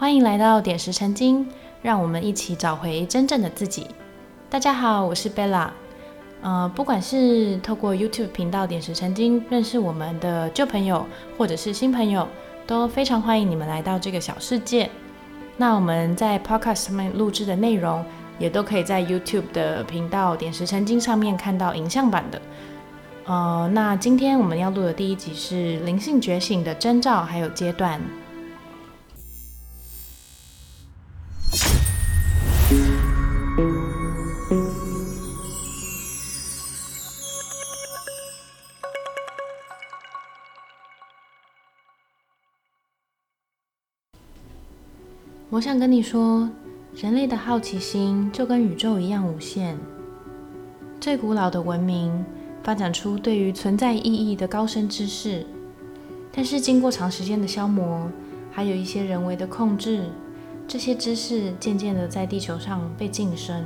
欢迎来到点石成金，让我们一起找回真正的自己。大家好，我是 Bella。呃，不管是透过 YouTube 频道点石成金认识我们的旧朋友，或者是新朋友，都非常欢迎你们来到这个小世界。那我们在 Podcast 上面录制的内容，也都可以在 YouTube 的频道点石成金上面看到影像版的。呃，那今天我们要录的第一集是灵性觉醒的征兆还有阶段。我想跟你说，人类的好奇心就跟宇宙一样无限。最古老的文明。发展出对于存在意义的高深知识，但是经过长时间的消磨，还有一些人为的控制，这些知识渐渐的在地球上被晋升。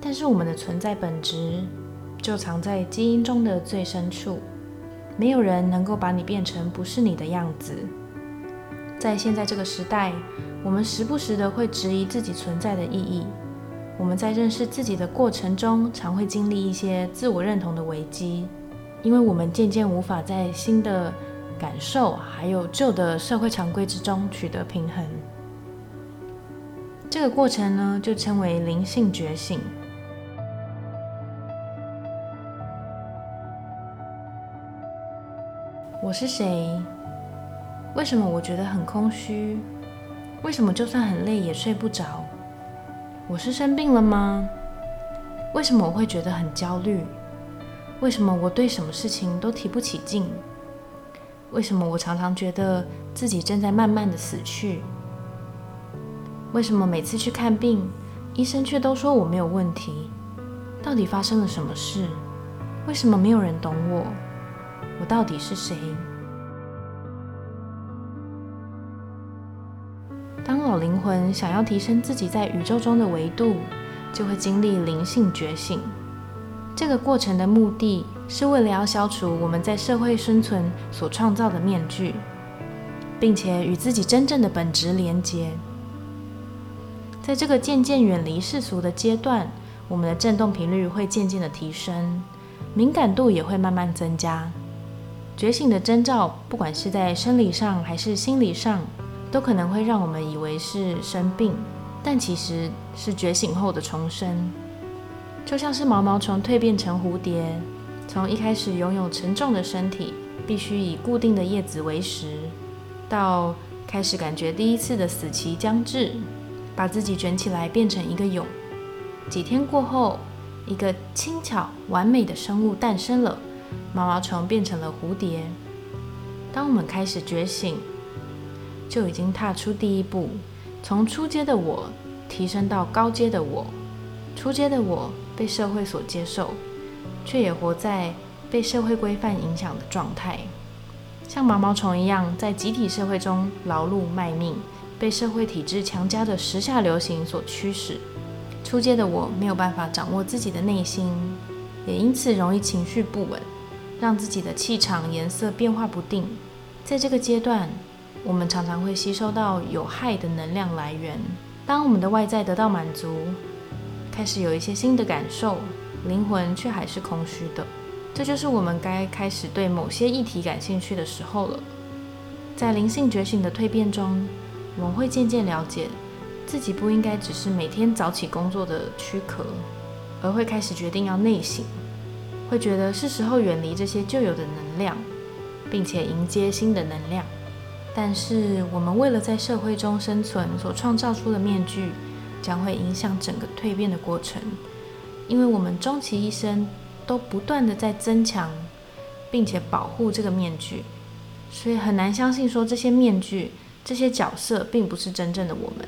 但是我们的存在本质就藏在基因中的最深处，没有人能够把你变成不是你的样子。在现在这个时代，我们时不时的会质疑自己存在的意义。我们在认识自己的过程中，常会经历一些自我认同的危机，因为我们渐渐无法在新的感受还有旧的社会常规之中取得平衡。这个过程呢，就称为灵性觉醒。我是谁？为什么我觉得很空虚？为什么就算很累也睡不着？我是生病了吗？为什么我会觉得很焦虑？为什么我对什么事情都提不起劲？为什么我常常觉得自己正在慢慢的死去？为什么每次去看病，医生却都说我没有问题？到底发生了什么事？为什么没有人懂我？我到底是谁？当老灵魂想要提升自己在宇宙中的维度，就会经历灵性觉醒。这个过程的目的是为了要消除我们在社会生存所创造的面具，并且与自己真正的本质连接。在这个渐渐远离世俗的阶段，我们的振动频率会渐渐的提升，敏感度也会慢慢增加。觉醒的征兆，不管是在生理上还是心理上。都可能会让我们以为是生病，但其实是觉醒后的重生。就像是毛毛虫蜕变成蝴蝶，从一开始拥有沉重的身体，必须以固定的叶子为食，到开始感觉第一次的死期将至，把自己卷起来变成一个蛹。几天过后，一个轻巧完美的生物诞生了，毛毛虫变成了蝴蝶。当我们开始觉醒。就已经踏出第一步，从初阶的我提升到高阶的我。初阶的我被社会所接受，却也活在被社会规范影响的状态，像毛毛虫一样在集体社会中劳碌卖命，被社会体制强加的时下流行所驱使。初阶的我没有办法掌握自己的内心，也因此容易情绪不稳，让自己的气场颜色变化不定。在这个阶段。我们常常会吸收到有害的能量来源。当我们的外在得到满足，开始有一些新的感受，灵魂却还是空虚的。这就是我们该开始对某些议题感兴趣的时候了。在灵性觉醒的蜕变中，我们会渐渐了解自己不应该只是每天早起工作的躯壳，而会开始决定要内省，会觉得是时候远离这些旧有的能量，并且迎接新的能量。但是，我们为了在社会中生存所创造出的面具，将会影响整个蜕变的过程，因为我们终其一生都不断的在增强，并且保护这个面具，所以很难相信说这些面具、这些角色并不是真正的我们。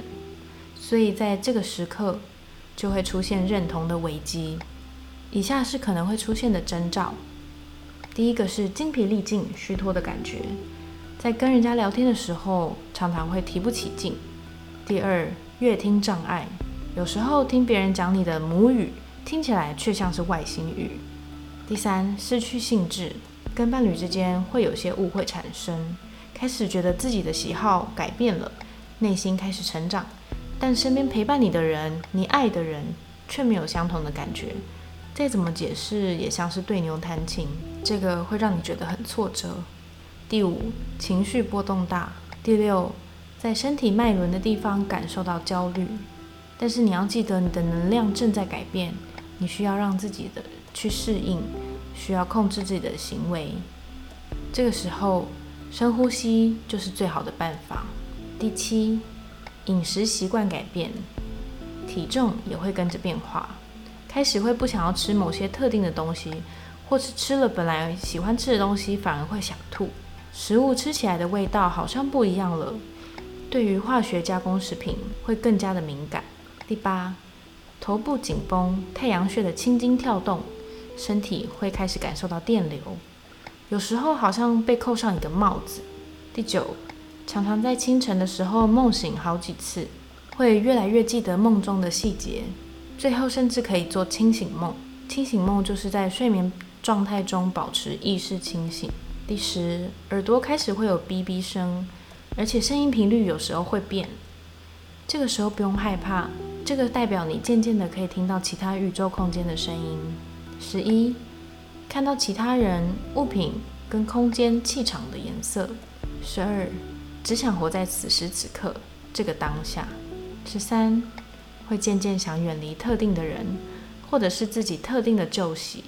所以在这个时刻，就会出现认同的危机。以下是可能会出现的征兆：第一个是精疲力尽、虚脱的感觉。在跟人家聊天的时候，常常会提不起劲。第二，越听障碍，有时候听别人讲你的母语，听起来却像是外星语。第三，失去兴致，跟伴侣之间会有些误会产生，开始觉得自己的喜好改变了，内心开始成长，但身边陪伴你的人，你爱的人却没有相同的感觉。再怎么解释，也像是对牛弹琴，这个会让你觉得很挫折。第五，情绪波动大。第六，在身体脉轮的地方感受到焦虑。但是你要记得，你的能量正在改变，你需要让自己的去适应，需要控制自己的行为。这个时候，深呼吸就是最好的办法。第七，饮食习惯改变，体重也会跟着变化。开始会不想要吃某些特定的东西，或是吃了本来喜欢吃的东西反而会想吐。食物吃起来的味道好像不一样了。对于化学加工食品会更加的敏感。第八，头部紧绷，太阳穴的青筋跳动，身体会开始感受到电流。有时候好像被扣上一个帽子。第九，常常在清晨的时候梦醒好几次，会越来越记得梦中的细节，最后甚至可以做清醒梦。清醒梦就是在睡眠状态中保持意识清醒。第十，耳朵开始会有哔哔声，而且声音频率有时候会变。这个时候不用害怕，这个代表你渐渐的可以听到其他宇宙空间的声音。十一。看到其他人、物品跟空间气场的颜色。十二，只想活在此时此刻这个当下。十三，会渐渐想远离特定的人，或者是自己特定的旧习。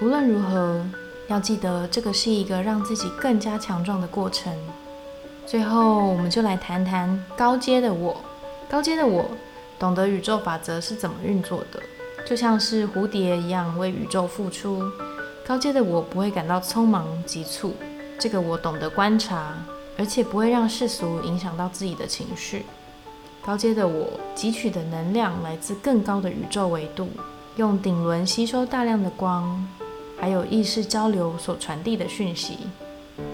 无论如何，要记得这个是一个让自己更加强壮的过程。最后，我们就来谈谈高阶的我。高阶的我懂得宇宙法则是怎么运作的。就像是蝴蝶一样为宇宙付出，高阶的我不会感到匆忙急促。这个我懂得观察，而且不会让世俗影响到自己的情绪。高阶的我汲取的能量来自更高的宇宙维度，用顶轮吸收大量的光，还有意识交流所传递的讯息。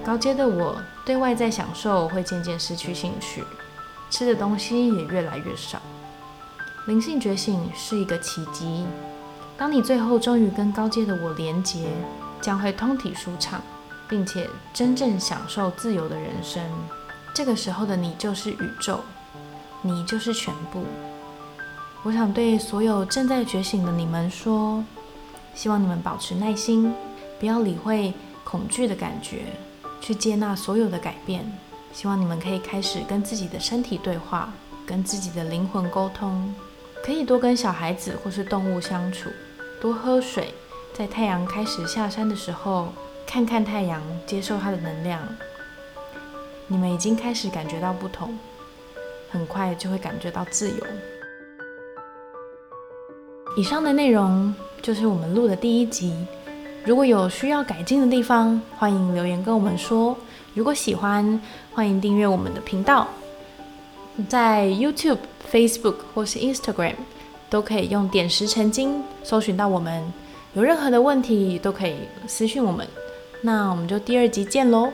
高阶的我对外在享受会渐渐失去兴趣，吃的东西也越来越少。灵性觉醒是一个奇迹。当你最后终于跟高阶的我连结，将会通体舒畅，并且真正享受自由的人生。这个时候的你就是宇宙，你就是全部。我想对所有正在觉醒的你们说：希望你们保持耐心，不要理会恐惧的感觉，去接纳所有的改变。希望你们可以开始跟自己的身体对话，跟自己的灵魂沟通。可以多跟小孩子或是动物相处，多喝水，在太阳开始下山的时候，看看太阳，接受它的能量。你们已经开始感觉到不同，很快就会感觉到自由。以上的内容就是我们录的第一集。如果有需要改进的地方，欢迎留言跟我们说。如果喜欢，欢迎订阅我们的频道。在 YouTube、Facebook 或是 Instagram 都可以用“点石成金”搜寻到我们。有任何的问题都可以私讯我们。那我们就第二集见喽！